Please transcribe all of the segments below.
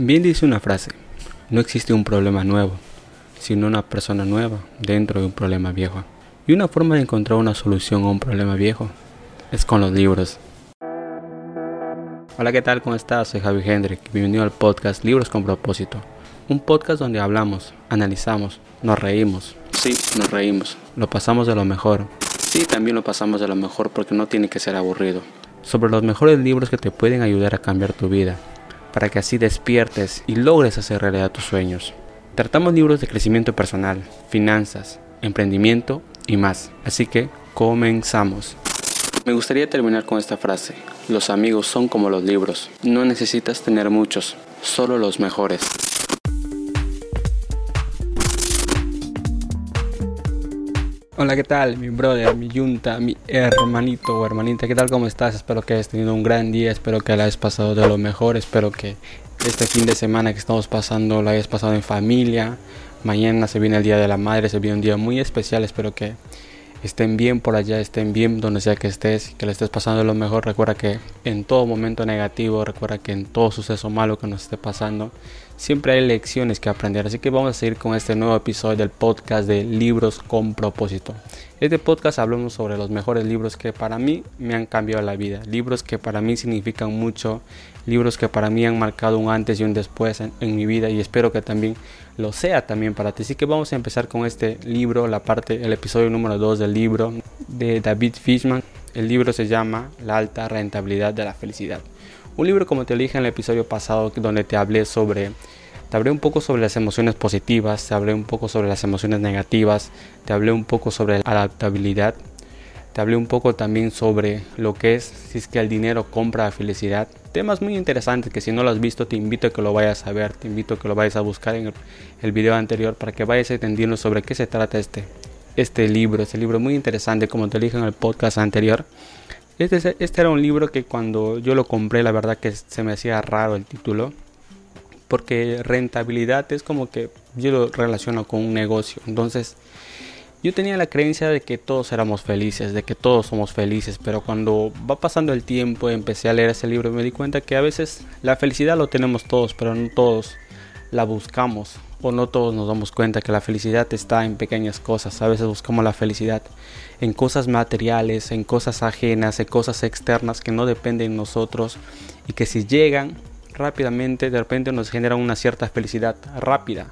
Bien dice una frase, no existe un problema nuevo, sino una persona nueva dentro de un problema viejo. Y una forma de encontrar una solución a un problema viejo es con los libros. Hola, ¿qué tal? ¿Cómo estás? Soy Javi Hendrik. Bienvenido al podcast Libros con propósito. Un podcast donde hablamos, analizamos, nos reímos. Sí, nos reímos. Lo pasamos de lo mejor. Sí, también lo pasamos de lo mejor porque no tiene que ser aburrido. Sobre los mejores libros que te pueden ayudar a cambiar tu vida para que así despiertes y logres hacer realidad tus sueños. Tratamos libros de crecimiento personal, finanzas, emprendimiento y más. Así que comenzamos. Me gustaría terminar con esta frase. Los amigos son como los libros. No necesitas tener muchos, solo los mejores. Hola, ¿qué tal? Mi brother, mi yunta, mi hermanito o hermanita, ¿qué tal? ¿Cómo estás? Espero que hayas tenido un gran día, espero que la hayas pasado de lo mejor, espero que este fin de semana que estamos pasando lo hayas pasado en familia. Mañana se viene el Día de la Madre, se viene un día muy especial, espero que estén bien por allá, estén bien donde sea que estés, que le estés pasando lo mejor. Recuerda que en todo momento negativo, recuerda que en todo suceso malo que nos esté pasando, siempre hay lecciones que aprender. Así que vamos a seguir con este nuevo episodio del podcast de Libros con propósito. Este podcast hablamos sobre los mejores libros que para mí me han cambiado la vida, libros que para mí significan mucho, libros que para mí han marcado un antes y un después en, mi vida y espero que también lo sea también para ti. Así que vamos a empezar con este libro, la parte, el episodio número 2 del libro de David Fishman. El libro se llama La alta rentabilidad de la felicidad. Un libro como te dije en el episodio pasado donde te hablé sobre te hablé un poco sobre las emociones positivas, te hablé un poco sobre las emociones negativas, te hablé un poco sobre la adaptabilidad, te hablé un poco también sobre lo que es si es que el dinero compra la felicidad. Temas muy interesantes que si no lo has visto te invito a que lo vayas a ver, te invito a que lo vayas a buscar en el, video anterior para que vayas entendiendo sobre qué se trata este, este libro, este libro muy interesante como te dije en el podcast anterior. Este, este era un libro que cuando yo lo compré, la verdad que se me hacía raro el título. Porque rentabilidad es como que yo lo relaciono con un negocio. Entonces, yo tenía la creencia de que todos éramos felices, de que todos somos felices, pero cuando va pasando el tiempo empecé a leer ese libro me di cuenta que a veces la felicidad lo tenemos todos, pero no todos la buscamos o no todos nos damos cuenta que la felicidad está en pequeñas cosas. A veces buscamos la felicidad en cosas materiales, en cosas ajenas, en cosas externas que no dependen de nosotros y que si llegan rápidamente de repente nos generan una cierta felicidad rápida.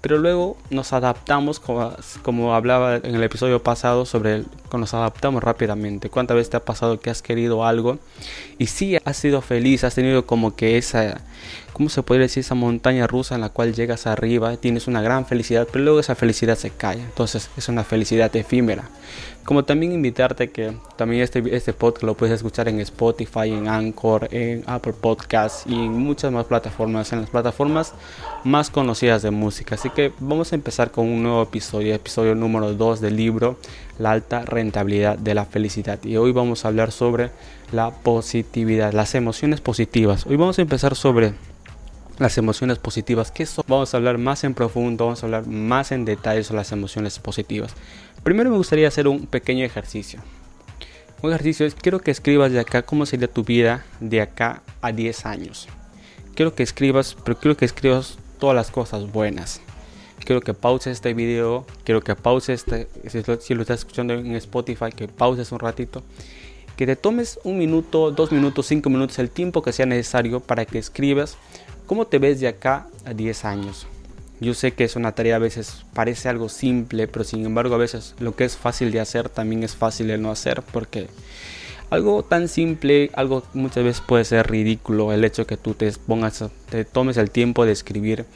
Pero luego nos adaptamos, como, como hablaba en el episodio pasado, sobre el, nos adaptamos rápidamente. ¿Cuántas veces te ha pasado que has querido algo y sí has sido feliz, has tenido como que esa, ¿cómo se puede decir? Esa montaña rusa en la cual llegas arriba, tienes una gran felicidad, pero luego esa felicidad se cae. Entonces es una felicidad efímera. Como también invitarte que también este, este podcast lo puedes escuchar en Spotify, en Anchor, en Apple Podcasts y en muchas más plataformas, en las plataformas más conocidas de música. Así que vamos a empezar con un nuevo episodio, episodio número 2 del libro La alta rentabilidad de la felicidad. Y hoy vamos a hablar sobre la positividad, las emociones positivas. Hoy vamos a empezar sobre las emociones positivas. ¿Qué son? Vamos a hablar más en profundo, vamos a hablar más en detalle sobre las emociones positivas. Primero me gustaría hacer un pequeño ejercicio. Un ejercicio es, quiero que escribas de acá cómo sería tu vida de acá a 10 años. Quiero que escribas, pero quiero que escribas todas las cosas buenas. Quiero que pauses este video, quiero que pauses, este, si lo estás escuchando en Spotify, que pauses un ratito que te tomes un minuto, dos minutos, cinco minutos, el tiempo que sea necesario para que escribas cómo te ves de acá a 10 años. Yo sé que es una tarea a veces parece algo simple, pero sin embargo a veces lo que es fácil de hacer también es fácil de no hacer porque algo tan simple, algo muchas veces puede ser ridículo el hecho que tú te pongas, te tomes el tiempo de escribir,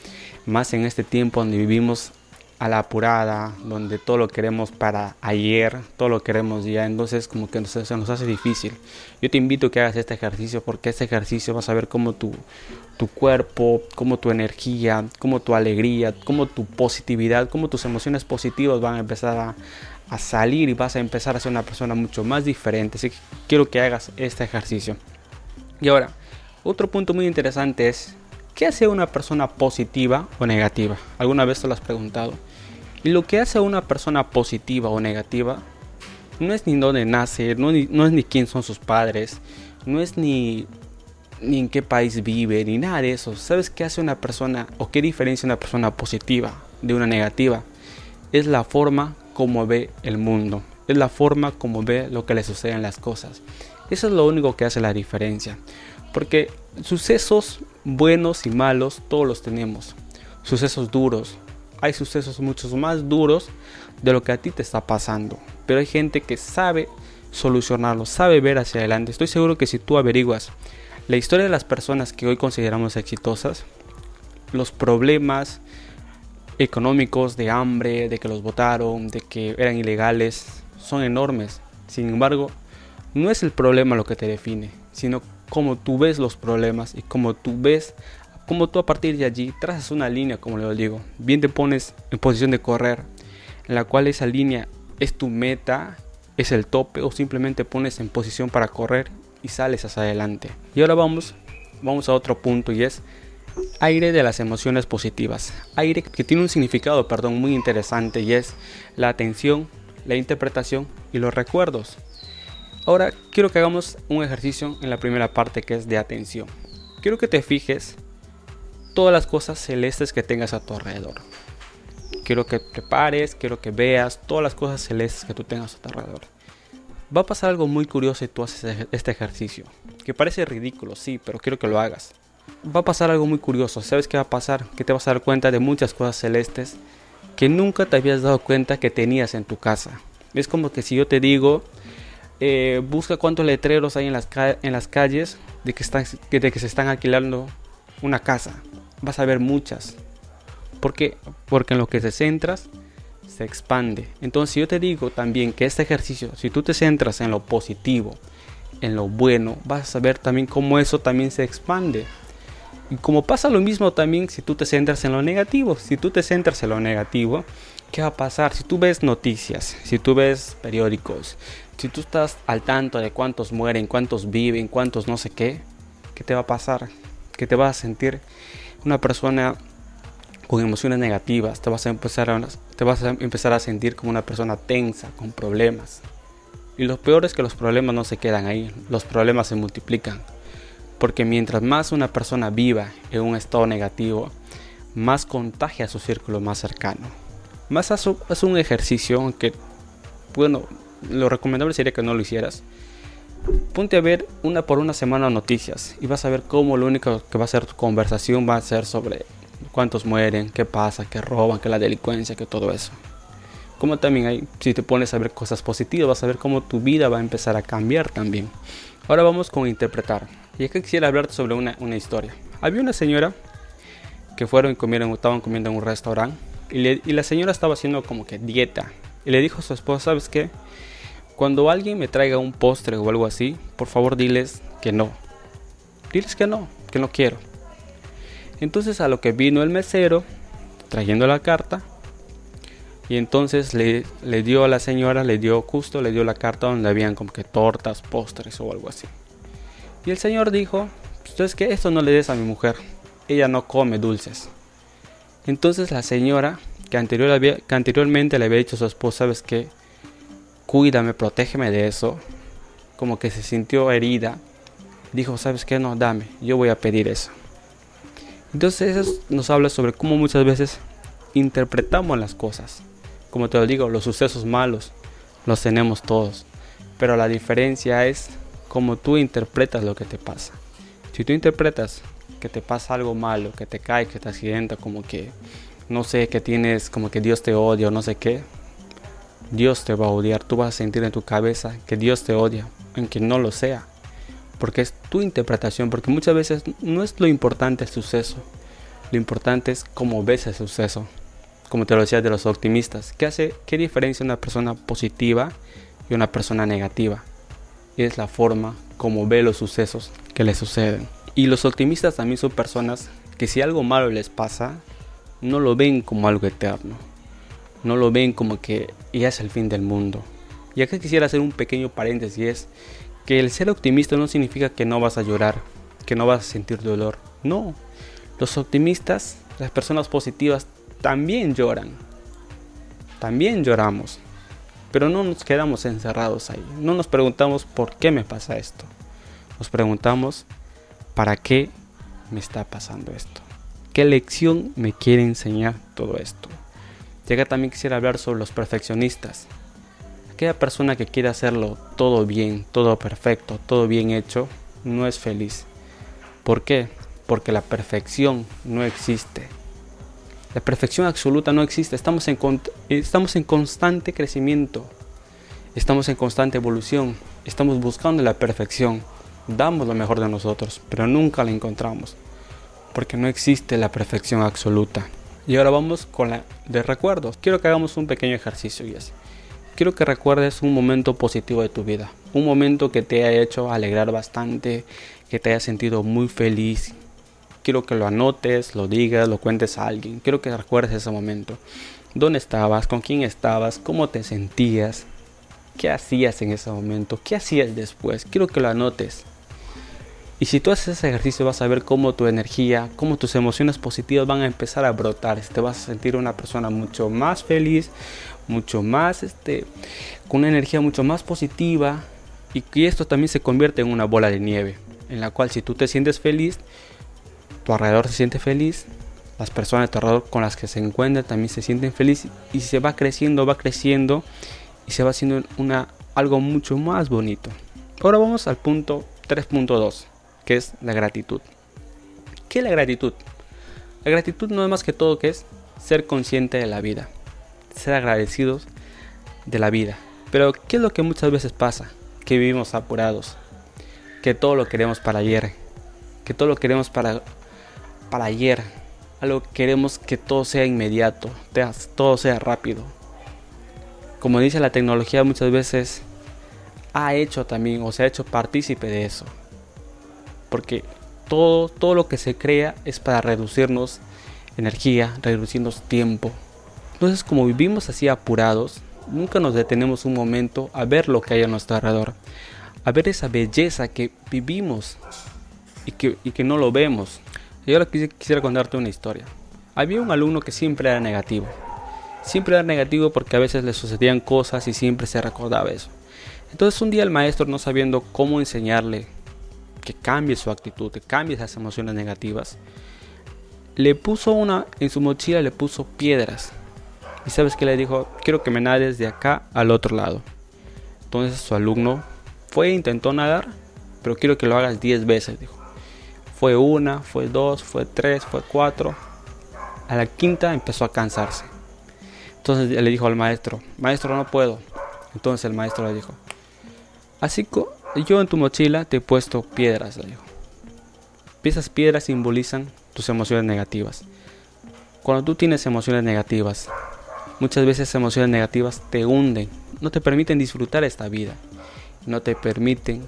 más en este tiempo donde vivimos a la apurada, donde todo lo queremos para ayer, todo lo queremos ya, entonces como que se nos hace difícil. Yo te invito a que hagas este ejercicio porque este ejercicio vas a ver cómo tu, tu cuerpo, cómo tu energía, cómo tu alegría, cómo tu positividad, cómo tus emociones positivas van a empezar a, a salir y vas a empezar a ser una persona mucho más diferente. Así que quiero que hagas este ejercicio. Y ahora, otro punto muy interesante es, ¿qué hace una persona positiva o negativa? ¿Alguna vez te lo has preguntado? Y lo que hace a una persona positiva o negativa no es ni dónde nace, no, no es ni quién son sus padres, no es ni, ni en qué país vive, ni nada de eso. ¿Sabes qué hace una persona o qué diferencia una persona positiva de una negativa? Es la forma como ve el mundo, es la forma como ve lo que le sucede en las cosas. Eso es lo único que hace la diferencia. Porque sucesos buenos y malos todos los tenemos. Sucesos duros. Hay sucesos muchos más duros de lo que a ti te está pasando. Pero hay gente que sabe solucionarlo, sabe ver hacia adelante. Estoy seguro que si tú averiguas la historia de las personas que hoy consideramos exitosas, los problemas económicos de hambre, de que los votaron, de que eran ilegales, son enormes. Sin embargo, no es el problema lo que te define, sino cómo tú ves los problemas y cómo tú ves, cómo tú a partir de allí trazas una línea, como le digo. Bien te pones en posición de correr, en la cual esa línea es tu meta, es el tope o simplemente pones en posición para correr y sales hacia adelante. Y ahora vamos, vamos a otro punto y es aire de las emociones positivas. Aire que tiene un significado, perdón, muy interesante y es la atención, la interpretación y los recuerdos. Ahora quiero que hagamos un ejercicio en la primera parte que es de atención. Quiero que te fijes todas las cosas celestes que tengas a tu alrededor. Quiero que te pares, quiero que veas todas las cosas celestes que tú tengas a tu alrededor. Va a pasar algo muy curioso si tú haces este ejercicio. Que parece ridículo, sí, pero quiero que lo hagas. Va a pasar algo muy curioso. ¿Sabes qué va a pasar? Que te vas a dar cuenta de muchas cosas celestes que nunca te habías dado cuenta que tenías en tu casa. Es como que si yo te digo, eh, busca cuántos letreros hay en las, en las calles de que, están, de que se están alquilando una casa. Vas a ver muchas. ¿Por qué? Porque en lo que te centras se expande. Entonces yo te digo también que este ejercicio, si tú te centras en lo positivo, en lo bueno, vas a ver también cómo eso también se expande. Y como pasa lo mismo también si tú te centras en lo negativo. Si tú te centras en lo negativo, ¿qué va a pasar? Si tú ves noticias, si tú ves periódicos, si tú estás al tanto de cuántos mueren, cuántos viven, cuántos no sé qué, ¿qué te va a pasar? Que te vas a sentir una persona con emociones negativas, te vas a empezar a, te vas a empezar a sentir como una persona tensa, con problemas. Y lo peor es que los problemas no se quedan ahí, los problemas se multiplican. Porque mientras más una persona viva en un estado negativo, más contagia a su círculo más cercano. Más haz un ejercicio, aunque, bueno, lo recomendable sería que no lo hicieras. Ponte a ver una por una semana noticias y vas a ver cómo lo único que va a ser tu conversación va a ser sobre cuántos mueren, qué pasa, qué roban, qué la delincuencia, que todo eso. Como también hay, si te pones a ver cosas positivas, vas a ver cómo tu vida va a empezar a cambiar también. Ahora vamos con interpretar. Y que quisiera hablarte sobre una, una, historia. Había una señora que fueron y comieron, estaban comiendo en un restaurante y, y la señora estaba haciendo como que dieta. Y le dijo a su esposa, ¿sabes qué? Cuando alguien me traiga un postre o algo así, por favor diles que no. Diles que no, que no quiero. Entonces a lo que vino el mesero trayendo la carta y entonces le, dio a la señora, le dio justo, le dio la carta donde habían como que tortas, postres o algo así. Y el señor dijo, pues que esto no le des a mi mujer, ella no come dulces. Entonces la señora, que anteriormente le había dicho a su esposa, sabes que, cuídame, protégeme de eso, como que se sintió herida, dijo, sabes que, no, dame, yo voy a pedir eso. Entonces eso nos habla sobre cómo muchas veces interpretamos las cosas. Como te lo digo, los sucesos malos los tenemos todos. Pero la diferencia es cómo tú interpretas lo que te pasa. Si tú interpretas que te pasa algo malo, que te cae, que te accidenta, como que no sé, que tienes, como que Dios te odia o no sé qué, Dios te va a odiar. Tú vas a sentir en tu cabeza que Dios te odia, aunque no lo sea porque es tu interpretación, porque muchas veces no es lo importante el suceso, lo importante es cómo ves el suceso, como te lo decía de los optimistas, ¿qué hace, qué diferencia una persona positiva y una persona negativa? Es la forma como ve los sucesos que le suceden. Y los optimistas también son personas que si algo malo les pasa, no lo ven como algo eterno, no lo ven como que ya es el fin del mundo. Y acá quisiera hacer un pequeño paréntesis, es que el ser optimista no significa que no vas a llorar, que no vas a sentir dolor. No, los optimistas, las personas positivas, también lloran. También lloramos. Pero no nos quedamos encerrados ahí. No nos preguntamos por qué me pasa esto. Nos preguntamos ¿para qué me está pasando esto? ¿Qué lección me quiere enseñar todo esto? Ya también quisiera hablar sobre los perfeccionistas. Aquella persona que quiere hacerlo todo bien, todo perfecto, todo bien hecho, no es feliz. ¿Por qué? Porque la perfección no existe. La perfección absoluta no existe. Estamos en constante crecimiento. Estamos en constante evolución. Estamos buscando la perfección. Damos lo mejor de nosotros, pero nunca la encontramos. Porque no existe la perfección absoluta. Y ahora vamos con la de recuerdos. Quiero que hagamos un pequeño ejercicio y. Quiero que recuerdes un momento positivo de tu vida. Un momento que te haya hecho alegrar bastante, que te haya sentido muy feliz, quiero que lo anotes, lo digas, lo cuentes a alguien. Quiero que recuerdes ese momento. ¿Dónde estabas? ¿Con quién estabas? ¿Cómo te sentías? ¿Qué hacías en ese momento? ¿Qué hacías después? Quiero que lo anotes. Y si tú haces ese ejercicio vas a ver cómo tu energía, cómo tus emociones positivas van a empezar a brotar. Te vas a sentir una persona mucho más feliz, mucho más, este, con una energía mucho más positiva. Y que esto también se convierte en una bola de nieve, en la cual si tú te sientes feliz, tu alrededor se siente feliz, las personas de tu alrededor con las que se encuentran también se sienten felices y se va creciendo, va creciendo y se va haciendo una, algo mucho más bonito. Ahora vamos al punto 3.2, que es la gratitud. ¿Qué es la gratitud? La gratitud no es más que todo que es ser consciente de la vida, ser agradecidos de la vida. Pero ¿qué es lo que muchas veces pasa? Que vivimos apurados, que todo lo queremos para ayer, que todo lo queremos para para ayer. Algo queremos que todo sea inmediato, todo sea rápido. Como dice la tecnología muchas veces ha hecho también o se ha hecho partícipe de eso. Porque todo, todo lo que se crea es para reducirnos energía, reducirnos tiempo. Entonces como vivimos así apurados, nunca nos detenemos un momento a ver lo que hay a nuestro alrededor. A ver esa belleza que vivimos y que, y que no lo vemos. Y ahora quisiera contarte una historia. Había un alumno que siempre era negativo. Siempre era negativo porque a veces le sucedían cosas y siempre se recordaba eso. Entonces un día el maestro, no sabiendo cómo enseñarle que cambie su actitud, que cambie esas emociones negativas, le puso una, en su mochila le puso piedras. Y sabes que le dijo, quiero que me nades de acá al otro lado. Entonces su alumno fue e intentó nadar, pero quiero que lo hagas 10 veces, dijo. Fue una, fue dos, fue tres, fue cuatro. A la quinta empezó a cansarse. Entonces le dijo al maestro, maestro no puedo. Entonces el maestro le dijo, así yo en tu mochila te he puesto piedras, le. Esas piedras simbolizan tus emociones negativas. Cuando tú tienes emociones negativas, muchas veces emociones negativas te hunden, no te permiten disfrutar esta vida, no te permiten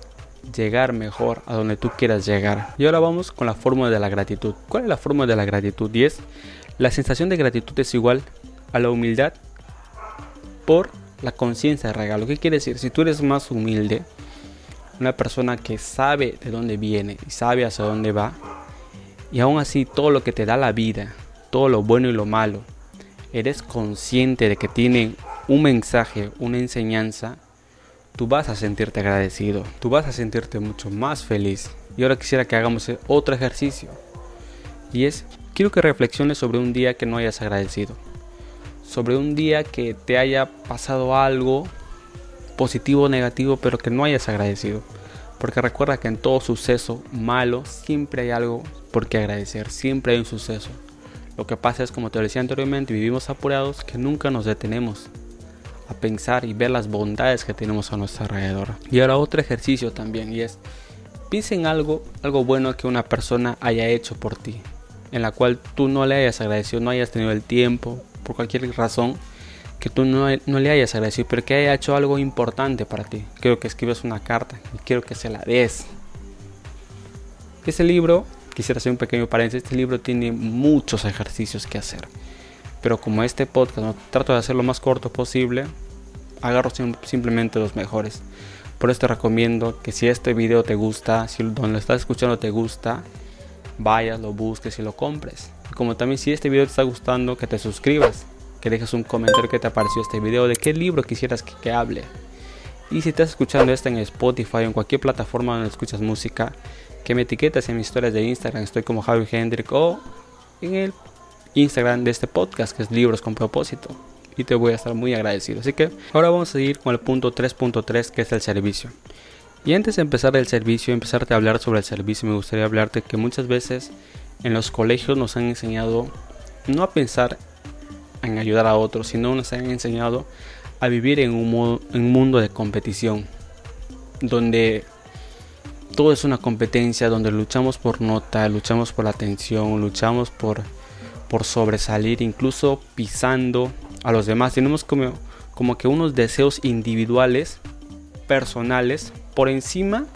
llegar mejor a donde tú quieras llegar. Y ahora vamos con la fórmula de la gratitud. ¿Cuál es la fórmula de la gratitud? Y es la sensación de gratitud es igual a la humildad por la conciencia de regalo. ¿Qué quiere decir? Si tú eres más humilde, una persona que sabe de dónde viene y sabe hacia dónde va, y aún así todo lo que te da la vida, todo lo bueno y lo malo, eres consciente de que tiene un mensaje, una enseñanza, tú vas a sentirte agradecido, tú vas a sentirte mucho más feliz. Y ahora quisiera que hagamos otro ejercicio. Y es, quiero que reflexiones sobre un día que no hayas agradecido. Sobre un día que te haya pasado algo positivo o negativo, pero que no hayas agradecido. Porque recuerda que en todo suceso malo siempre hay algo por qué agradecer, siempre hay un suceso. Lo que pasa es, como te decía anteriormente, vivimos apurados que nunca nos detenemos a pensar y ver las bondades que tenemos a nuestro alrededor. Y ahora otro ejercicio también y es piensa en algo, algo bueno que una persona haya hecho por ti, en la cual tú no le hayas agradecido, no hayas tenido el tiempo, por cualquier razón, que tú no, no le hayas agradecido, pero que haya hecho algo importante para ti. Quiero que escribas una carta y quiero que se la des. Ese libro, quisiera hacer un pequeño paréntesis, este libro tiene muchos ejercicios que hacer. Pero como este podcast trato de hacer lo más corto posible, agarro simplemente los mejores. Por eso te recomiendo que si este video te gusta, si donde lo estás escuchando te gusta, vayas, lo busques y lo compres. Como también si este video te está gustando, que te suscribas, que dejes un comentario que te pareció este video, de qué libro quisieras que, hable. Y si estás escuchando esto en Spotify o en cualquier plataforma donde escuchas música, que me etiquetas en mis historias de Instagram, estoy como Javi Hendrik o en el Instagram de este podcast que es Libros con propósito. Y te voy a estar muy agradecido. Así que ahora vamos a seguir con el punto 3.3 que es el servicio. Y antes de empezar el servicio, empezarte a hablar sobre el servicio, me gustaría hablarte que muchas veces en los colegios nos han enseñado no a pensar en ayudar a otros, sino nos han enseñado a vivir en un, mundo de competición, donde todo es una competencia, donde luchamos por nota, luchamos por la atención, luchamos por, por sobresalir, incluso pisando a los demás. Tenemos como, como que unos deseos individuales, personales, por encima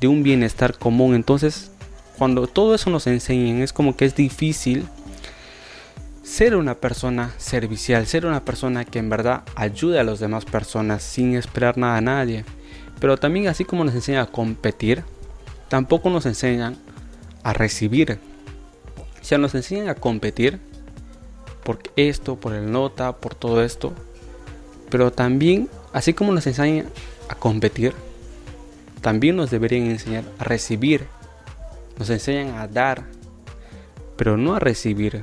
de un bienestar común. Entonces, cuando todo eso nos enseñan, es como que es difícil ser una persona servicial, ser una persona que en verdad ayude a las demás personas sin esperar nada a nadie. Pero también así como nos enseñan a competir, tampoco nos enseñan a recibir. O sea, nos enseñan a competir por esto, por el nota, por todo esto. Pero también, así como nos enseñan a competir, también nos deberían enseñar a recibir. Nos enseñan a dar, pero no a recibir.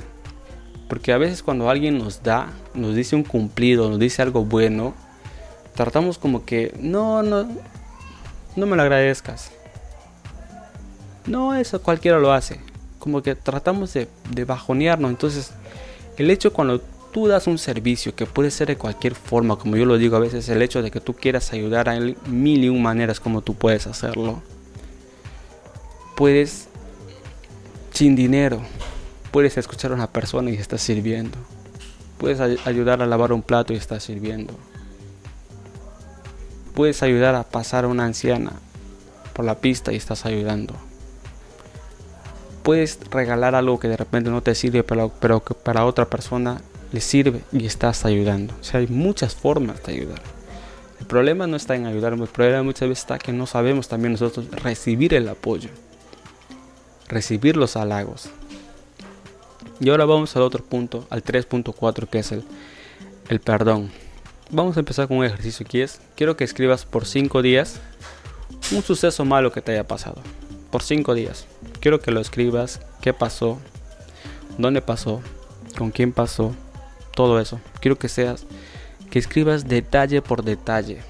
Porque a veces cuando alguien nos da, nos dice un cumplido, nos dice algo bueno, tratamos como que, no, no, no me lo agradezcas. No, eso cualquiera lo hace. Como que tratamos de, de bajonearnos. Entonces, el hecho cuando tú das un servicio que puede ser de cualquier forma, como yo lo digo a veces, el hecho de que tú quieras ayudar a mil y un maneras como tú puedes hacerlo. Puedes, sin dinero, Puedes escuchar a una persona y estás sirviendo. Puedes ayudar a lavar un plato y estás sirviendo. Puedes ayudar a pasar a una anciana por la pista y estás ayudando. Puedes regalar algo que de repente no te sirve, pero, pero que para otra persona le sirve y estás ayudando. O sea, hay muchas formas de ayudar. El problema no está en ayudar, el problema muchas veces está que no sabemos también nosotros recibir el apoyo, recibir los halagos. Y ahora vamos al otro punto, al 3.4, que es el, el perdón. Vamos a empezar con un ejercicio que es, quiero que escribas por 5 días un suceso malo que te haya pasado. Por 5 días. Quiero que lo escribas, qué pasó, dónde pasó, con quién pasó, todo eso. Quiero que seas, que escribas detalle por detalle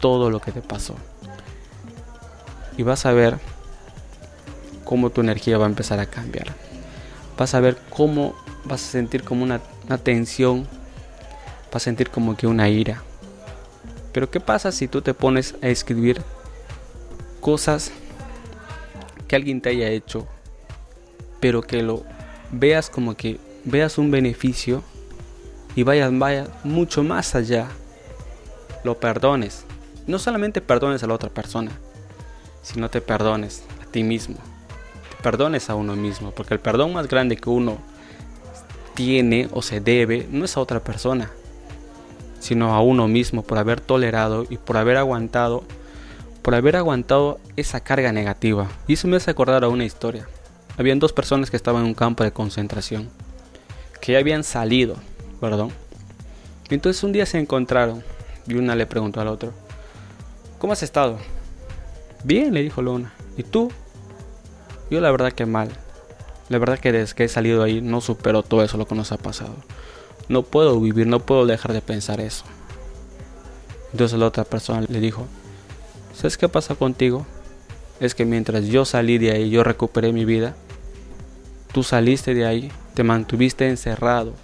todo lo que te pasó. Y vas a ver cómo tu energía va a empezar a cambiar vas a ver cómo vas a sentir como una, tensión, vas a sentir como que una ira. Pero ¿qué pasa si tú te pones a escribir cosas que alguien te haya hecho, pero que lo veas como que veas un beneficio y vayas, vayas mucho más allá, lo perdones. No solamente perdones a la otra persona, sino te perdones a ti mismo perdones a uno mismo, porque el perdón más grande que uno tiene o se debe no es a otra persona, sino a uno mismo por haber tolerado y por haber aguantado, por haber aguantado esa carga negativa. Y eso me hace acordar a una historia. Habían dos personas que estaban en un campo de concentración, que ya habían salido, perdón. Y entonces un día se encontraron y una le preguntó al otro, ¿cómo has estado? Bien, le dijo Luna. ¿Y tú? Yo la verdad que mal. La verdad que desde que he salido ahí no supero todo eso lo que nos ha pasado. No puedo vivir, no puedo dejar de pensar eso. Entonces la otra persona le dijo, ¿sabes qué pasa contigo? Es que mientras yo salí de ahí, yo recuperé mi vida. Tú saliste de ahí, te mantuviste encerrado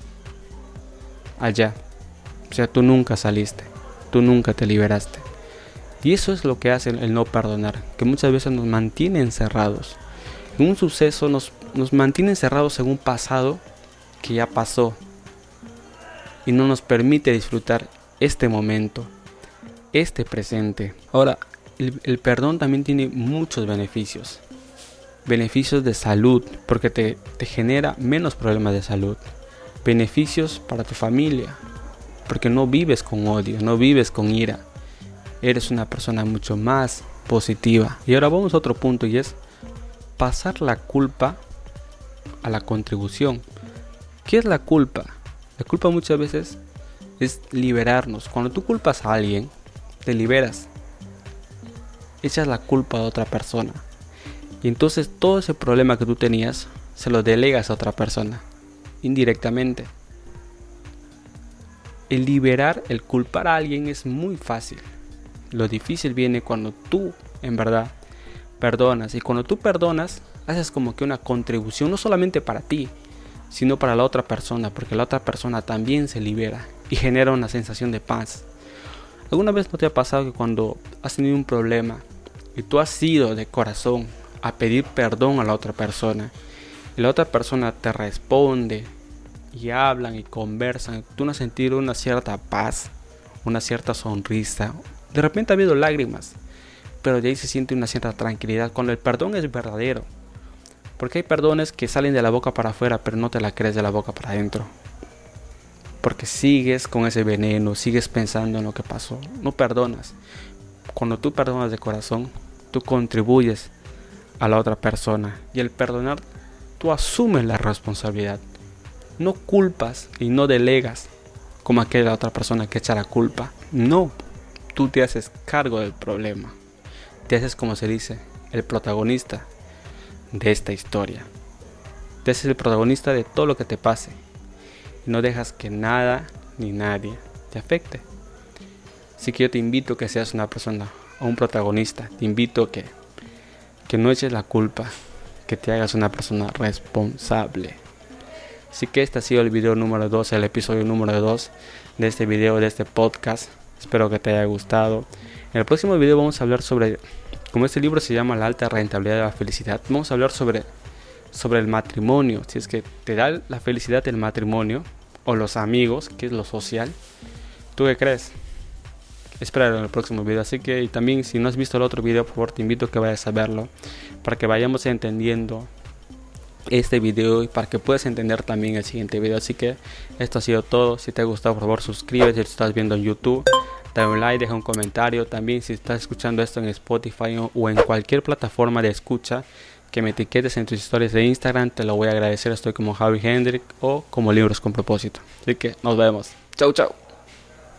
allá. O sea, tú nunca saliste, tú nunca te liberaste. Y eso es lo que hace el no perdonar, que muchas veces nos mantiene encerrados un suceso nos, nos mantiene encerrados en un pasado que ya pasó y no nos permite disfrutar este momento, este presente. Ahora, el, perdón también tiene muchos beneficios. Beneficios de salud, porque te, te genera menos problemas de salud. Beneficios para tu familia, porque no vives con odio, no vives con ira. Eres una persona mucho más positiva. Y ahora vamos a otro punto y es pasar la culpa a la contribución. ¿Qué es la culpa? La culpa muchas veces es liberarnos. Cuando tú culpas a alguien, te liberas. Echas la culpa a otra persona. Y entonces todo ese problema que tú tenías se lo delegas a otra persona, indirectamente. El liberar, el culpar a alguien es muy fácil. Lo difícil viene cuando tú, en verdad, perdonas. Y cuando tú perdonas, haces como que una contribución, no solamente para ti, sino para la otra persona, porque la otra persona también se libera y genera una sensación de paz. ¿Alguna vez no te ha pasado que cuando has tenido un problema y tú has ido de corazón a pedir perdón a la otra persona y la otra persona te responde y hablan y conversan, tú has sentido una cierta paz, una cierta sonrisa, de repente ha habido lágrimas, pero de ahí se siente una cierta tranquilidad cuando el perdón es verdadero. Porque hay perdones que salen de la boca para afuera, pero no te la crees de la boca para adentro. Porque sigues con ese veneno, sigues pensando en lo que pasó. No perdonas. Cuando tú perdonas de corazón, tú contribuyes a la otra persona. Y el perdonar, tú asumes la responsabilidad. No culpas y no delegas como aquella otra persona que echa la culpa. No, tú te haces cargo del problema. Te haces, como se dice, el protagonista de esta historia. Te haces el protagonista de todo lo que te pase. Y no dejas que nada ni nadie te afecte. Así que yo te invito a que seas una persona o un protagonista. Te invito a que, que no eches la culpa. Que te hagas una persona responsable. Así que este ha sido el video número 2, el episodio número 2 de este video, de este podcast. Espero que te haya gustado. En el próximo video vamos a hablar sobre como este libro se llama La alta rentabilidad de la felicidad, vamos a hablar sobre, sobre el matrimonio. Si es que te da la felicidad el matrimonio o los amigos, que es lo social, ¿tú qué crees? Espera en el próximo video. Así que y también si no has visto el otro video, por favor te invito a que vayas a verlo para que vayamos entendiendo este video y para que puedas entender también el siguiente video. Así que esto ha sido todo. Si te ha gustado, por favor suscríbete si estás viendo en YouTube dale un like, deja un comentario. También si estás escuchando esto en Spotify o en cualquier plataforma de escucha, que me etiquetes en tus historias de Instagram, te lo voy a agradecer. Estoy como Javi Hendrick o como Libros con Propósito. Así que nos vemos. Chau, chau.